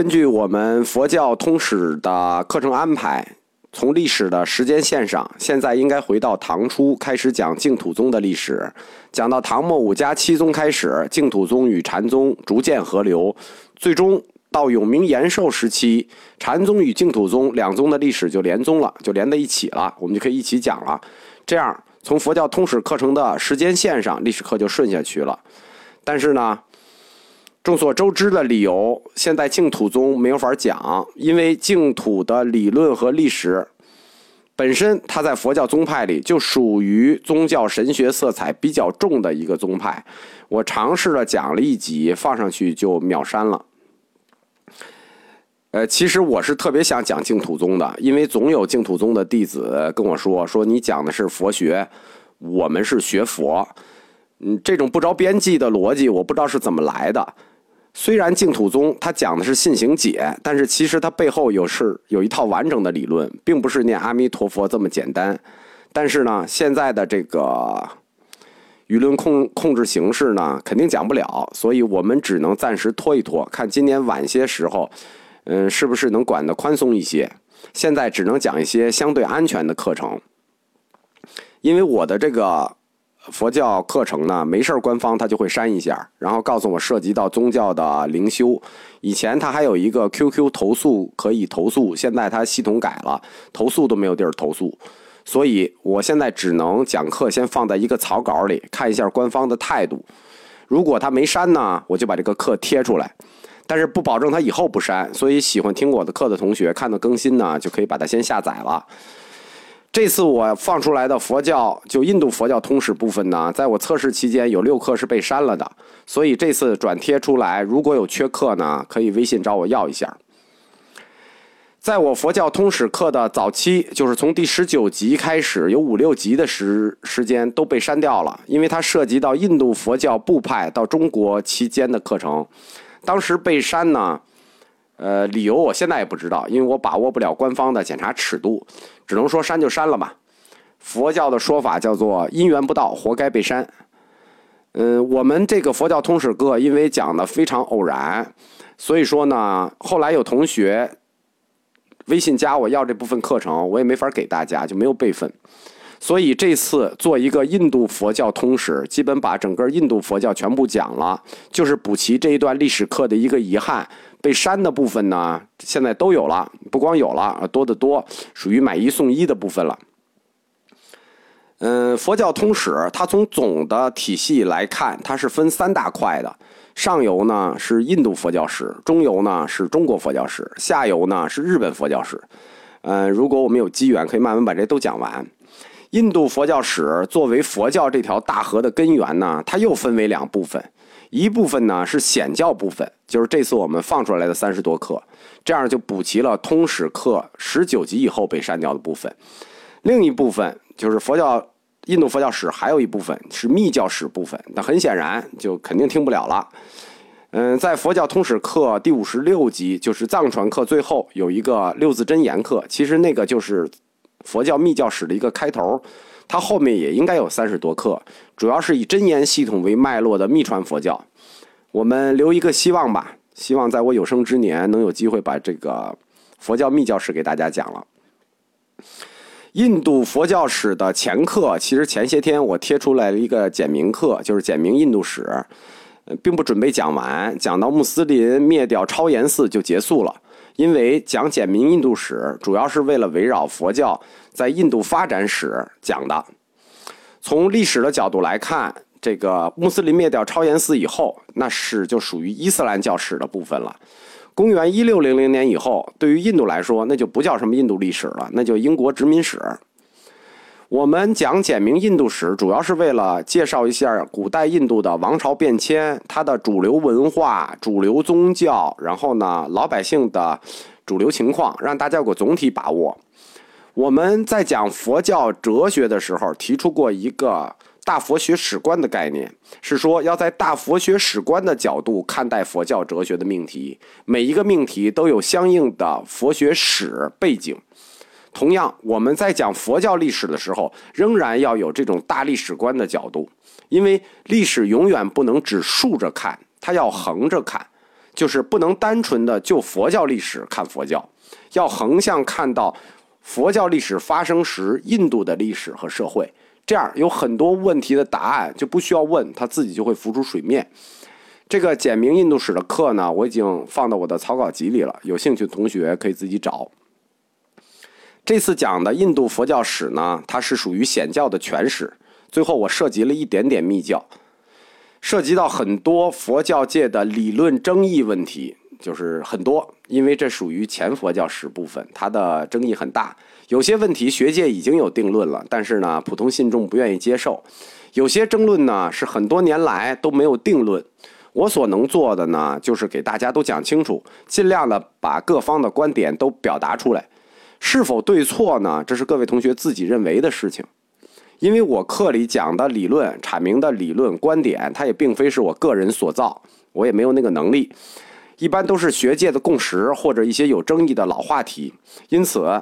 根据我们佛教通史的课程安排，从历史的时间线上，现在应该回到唐初，开始讲净土宗的历史。讲到唐末五家七宗开始，净土宗与禅宗逐渐合流，最终到永明延寿时期，禅宗与净土宗两宗的历史就连宗了，就连在一起了，我们就可以一起讲了。这样，从佛教通史课程的时间线上，历史课就顺下去了。但是呢？众所周知的理由，现在净土宗没有法讲，因为净土的理论和历史本身，它在佛教宗派里就属于宗教神学色彩比较重的一个宗派。我尝试了讲了一集，放上去就秒删了。呃，其实我是特别想讲净土宗的，因为总有净土宗的弟子跟我说，说你讲的是佛学，我们是学佛。嗯，这种不着边际的逻辑，我不知道是怎么来的。虽然净土宗它讲的是信行解，但是其实它背后有是有一套完整的理论，并不是念阿弥陀佛这么简单。但是呢，现在的这个舆论控控制形式呢，肯定讲不了，所以我们只能暂时拖一拖，看今年晚些时候，嗯，是不是能管得宽松一些。现在只能讲一些相对安全的课程，因为我的这个。佛教课程呢，没事儿官方他就会删一下，然后告诉我涉及到宗教的灵修。以前他还有一个 QQ 投诉可以投诉，现在他系统改了，投诉都没有地儿投诉。所以我现在只能讲课先放在一个草稿里，看一下官方的态度。如果他没删呢，我就把这个课贴出来，但是不保证他以后不删。所以喜欢听我的课的同学，看到更新呢，就可以把它先下载了。这次我放出来的佛教，就印度佛教通史部分呢，在我测试期间有六课是被删了的，所以这次转贴出来，如果有缺课呢，可以微信找我要一下。在我佛教通史课的早期，就是从第十九集开始，有五六集的时时间都被删掉了，因为它涉及到印度佛教部派到中国期间的课程，当时被删呢。呃，理由我现在也不知道，因为我把握不了官方的检查尺度，只能说删就删了吧。佛教的说法叫做因缘不到，活该被删。嗯，我们这个佛教通史课因为讲的非常偶然，所以说呢，后来有同学微信加我要这部分课程，我也没法给大家，就没有备份。所以这次做一个印度佛教通史，基本把整个印度佛教全部讲了，就是补齐这一段历史课的一个遗憾。被删的部分呢，现在都有了，不光有了，多得多，属于买一送一的部分了。嗯，佛教通史它从总的体系来看，它是分三大块的，上游呢是印度佛教史，中游呢是中国佛教史，下游呢是日本佛教史。嗯，如果我们有机缘，可以慢慢把这都讲完。印度佛教史作为佛教这条大河的根源呢，它又分为两部分。一部分呢是显教部分，就是这次我们放出来的三十多课，这样就补齐了通史课十九集以后被删掉的部分。另一部分就是佛教印度佛教史，还有一部分是密教史部分，那很显然就肯定听不了了。嗯，在佛教通史课第五十六集，就是藏传课最后有一个六字真言课，其实那个就是佛教密教史的一个开头。它后面也应该有三十多课，主要是以真言系统为脉络的密传佛教。我们留一个希望吧，希望在我有生之年能有机会把这个佛教密教史给大家讲了。印度佛教史的前课，其实前些天我贴出来了一个简明课，就是简明印度史，并不准备讲完，讲到穆斯林灭掉超严寺就结束了。因为讲简明印度史，主要是为了围绕佛教在印度发展史讲的。从历史的角度来看，这个穆斯林灭掉超严寺以后，那史就属于伊斯兰教史的部分了。公元一六零零年以后，对于印度来说，那就不叫什么印度历史了，那就英国殖民史。我们讲简明印度史，主要是为了介绍一下古代印度的王朝变迁，它的主流文化、主流宗教，然后呢，老百姓的主流情况，让大家有个总体把握。我们在讲佛教哲学的时候，提出过一个大佛学史观的概念，是说要在大佛学史观的角度看待佛教哲学的命题，每一个命题都有相应的佛学史背景。同样，我们在讲佛教历史的时候，仍然要有这种大历史观的角度，因为历史永远不能只竖着看，它要横着看。就是不能单纯的就佛教历史看佛教，要横向看到佛教历史发生时印度的历史和社会，这样有很多问题的答案就不需要问，它自己就会浮出水面。这个简明印度史的课呢，我已经放到我的草稿集里了，有兴趣的同学可以自己找。这次讲的印度佛教史呢，它是属于显教的全史，最后我涉及了一点点密教，涉及到很多佛教界的理论争议问题，就是很多，因为这属于前佛教史部分，它的争议很大。有些问题学界已经有定论了，但是呢，普通信众不愿意接受；有些争论呢，是很多年来都没有定论。我所能做的呢，就是给大家都讲清楚，尽量的把各方的观点都表达出来。是否对错呢？这是各位同学自己认为的事情。因为我课里讲的理论、阐明的理论观点，它也并非是我个人所造，我也没有那个能力。一般都是学界的共识或者一些有争议的老话题。因此，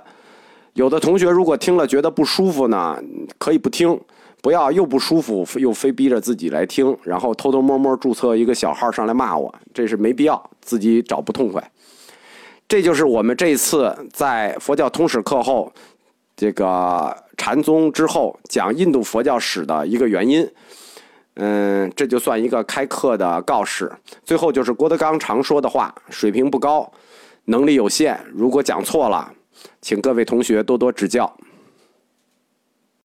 有的同学如果听了觉得不舒服呢，可以不听。不要又不舒服又非逼着自己来听，然后偷偷摸摸注册一个小号上来骂我，这是没必要，自己找不痛快。这就是我们这次在佛教通史课后，这个禅宗之后讲印度佛教史的一个原因。嗯，这就算一个开课的告示。最后就是郭德纲常说的话：水平不高，能力有限，如果讲错了，请各位同学多多指教。